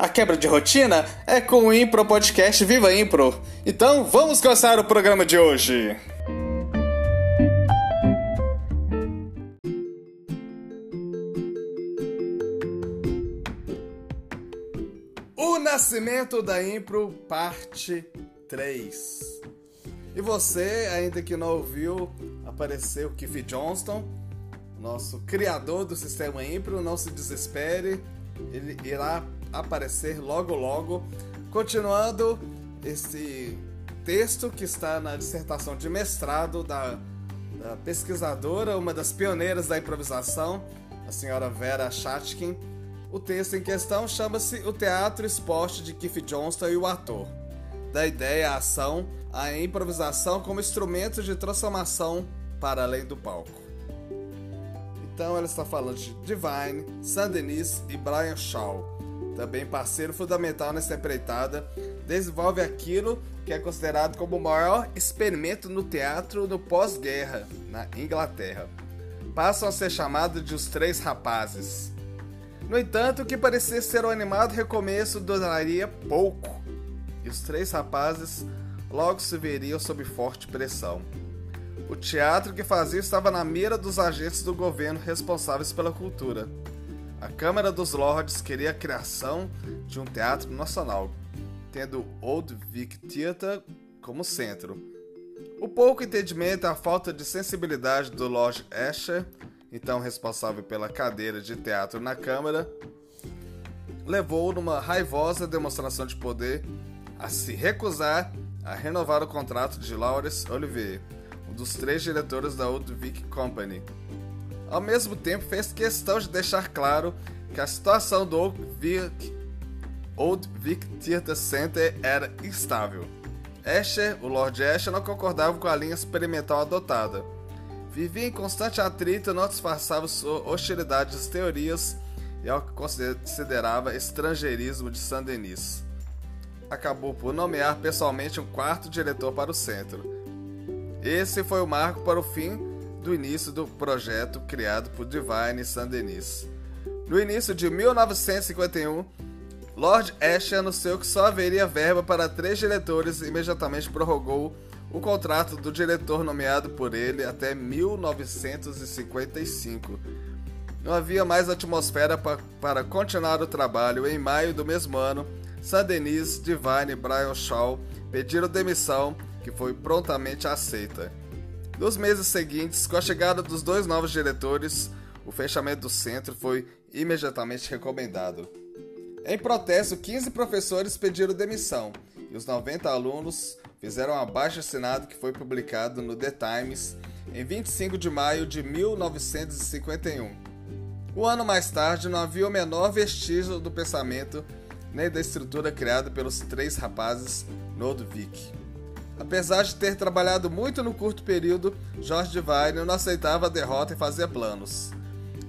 A quebra de rotina é com o Impro Podcast Viva Impro. Então vamos começar o programa de hoje. O Nascimento da Impro, parte 3. E você, ainda que não ouviu, apareceu Keith Johnston, nosso criador do sistema Impro. Não se desespere, ele irá aparecer logo logo. Continuando esse texto que está na dissertação de mestrado da, da pesquisadora, uma das pioneiras da improvisação, a senhora Vera Chatkin. O texto em questão chama-se O Teatro Esporte de Keith Johnston e o Ator. Da ideia à ação, a improvisação como instrumento de transformação para além do palco. Então ela está falando de Divine, Saint-Denis e Brian Shaw. Também parceiro fundamental nessa empreitada, desenvolve aquilo que é considerado como o maior experimento no teatro no pós-guerra, na Inglaterra. Passam a ser chamados de os Três Rapazes. No entanto, o que parecia ser um animado recomeço duraria pouco, e os três rapazes logo se veriam sob forte pressão. O teatro que fazia estava na mira dos agentes do governo responsáveis pela cultura. A Câmara dos Lords queria a criação de um teatro nacional, tendo Old Vic Theatre como centro. O pouco entendimento e a falta de sensibilidade do Lord Asher então responsável pela cadeira de teatro na Câmara, levou numa raivosa demonstração de poder a se recusar a renovar o contrato de Lawrence Olivier, um dos três diretores da Old Vic Company. Ao mesmo tempo, fez questão de deixar claro que a situação do Old Vic, Old Vic Theatre Center era instável. Asher, o Lord Asher, não concordava com a linha experimental adotada Vivia em constante atrito e não disfarçava sua hostilidade às teorias e ao que considerava estrangeirismo de Saint-Denis. Acabou por nomear pessoalmente um quarto diretor para o centro. Esse foi o marco para o fim do início do projeto criado por Divine Saint-Denis. No início de 1951, Lord Ashe anunciou que só haveria verba para três diretores e imediatamente prorrogou o contrato do diretor nomeado por ele até 1955. Não havia mais atmosfera pa para continuar o trabalho. Em maio do mesmo ano, Saint-Denis, Divine e Brian Shaw pediram demissão, que foi prontamente aceita. Nos meses seguintes, com a chegada dos dois novos diretores, o fechamento do centro foi imediatamente recomendado. Em protesto, 15 professores pediram demissão e os 90 alunos fizeram um abaixo assinado que foi publicado no The Times em 25 de maio de 1951. Um ano mais tarde, não havia o menor vestígio do pensamento nem da estrutura criada pelos três rapazes no. Apesar de ter trabalhado muito no curto período, George Divine não aceitava a derrota e fazia planos.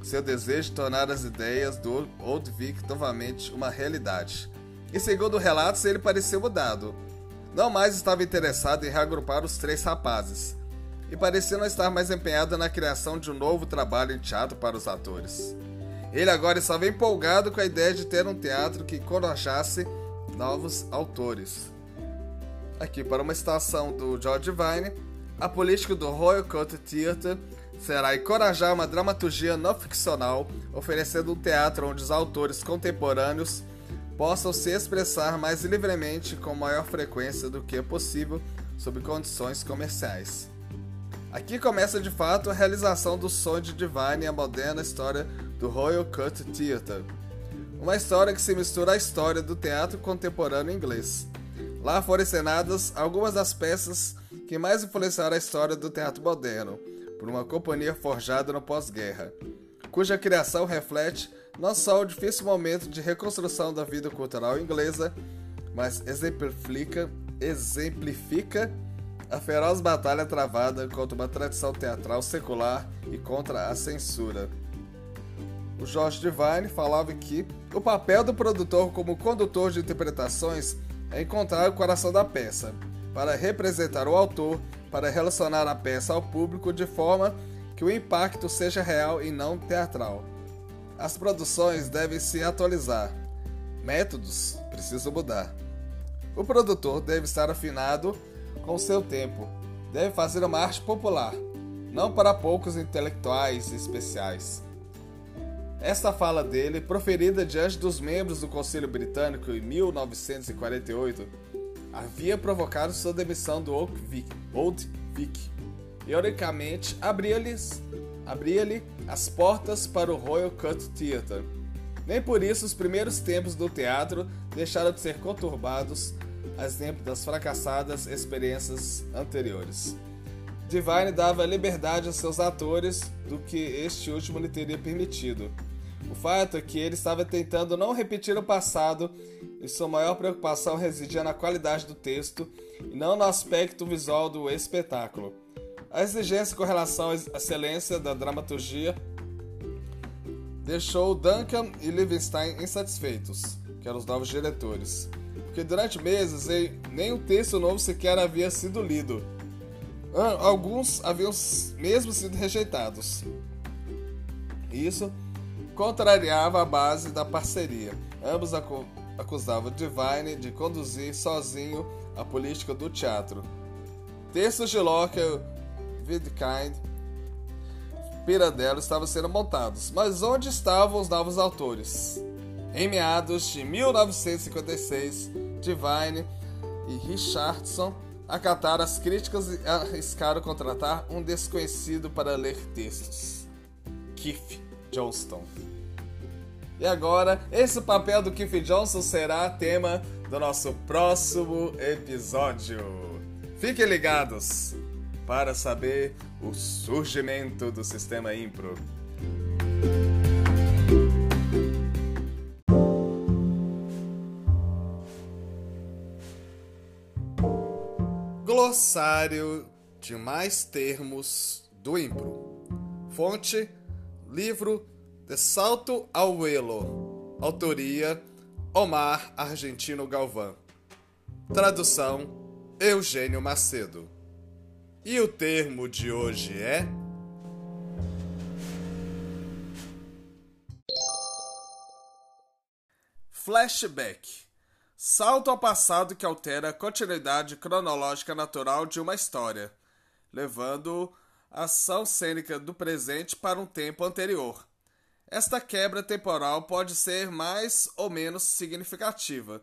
Seu desejo de tornar as ideias do Old Vic novamente uma realidade. E segundo relatos, ele pareceu mudado não mais estava interessado em reagrupar os três rapazes e parecia não estar mais empenhado na criação de um novo trabalho em teatro para os atores. Ele agora estava empolgado com a ideia de ter um teatro que encorajasse novos autores. Aqui para uma estação do George Vine, a política do Royal Court Theatre será encorajar uma dramaturgia não ficcional, oferecendo um teatro onde os autores contemporâneos possam se expressar mais livremente com maior frequência do que é possível sob condições comerciais. Aqui começa de fato a realização do sonho de Divine e a moderna história do Royal Cut Theatre. Uma história que se mistura à história do teatro contemporâneo inglês. Lá foram encenadas algumas das peças que mais influenciaram a história do teatro moderno, por uma companhia forjada no pós-guerra, cuja criação reflete não só o difícil momento de reconstrução da vida cultural inglesa, mas exemplifica, exemplifica a feroz batalha travada contra uma tradição teatral secular e contra a censura. O George Devine falava que o papel do produtor como condutor de interpretações encontrar o coração da peça, para representar o autor, para relacionar a peça ao público de forma que o impacto seja real e não teatral. As produções devem se atualizar. Métodos precisam mudar. O produtor deve estar afinado com seu tempo. Deve fazer uma arte popular, não para poucos intelectuais especiais. Esta fala dele, proferida diante dos membros do Conselho Britânico em 1948, havia provocado sua demissão do Old Vic. Old Vic ironicamente, abria-lhe abria as portas para o Royal Cut Theatre. Nem por isso os primeiros tempos do teatro deixaram de ser conturbados, a exemplo das fracassadas experiências anteriores. Divine dava liberdade a seus atores do que este último lhe teria permitido. O fato é que ele estava tentando não repetir o passado e sua maior preocupação residia na qualidade do texto e não no aspecto visual do espetáculo. A exigência com relação à excelência da dramaturgia deixou Duncan e Livingston insatisfeitos, que eram os novos diretores, porque durante meses nem o texto novo sequer havia sido lido. Alguns haviam mesmo sido rejeitados. Isso contrariava a base da parceria. Ambos acusavam Divine de conduzir sozinho a política do teatro. Textos de Locke Vidkind, Pirandello estavam sendo montados, mas onde estavam os novos autores? Em meados de 1956, Divine e Richardson acataram as críticas e arriscaram contratar um desconhecido para ler textos. Keith Johnston. E agora, esse papel do Keith Johnson será tema do nosso próximo episódio. Fiquem ligados! para saber o surgimento do sistema Impro. Glossário de mais termos do Impro. Fonte: livro De Salto ao Elo. Autoria: Omar Argentino Galvão. Tradução: Eugênio Macedo. E o termo de hoje é. Flashback salto ao passado que altera a continuidade cronológica natural de uma história, levando a ação cênica do presente para um tempo anterior. Esta quebra temporal pode ser mais ou menos significativa,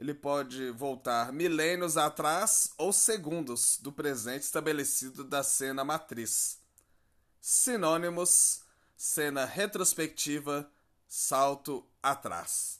ele pode voltar milênios atrás ou segundos do presente estabelecido da cena matriz. Sinônimos: cena retrospectiva, salto atrás.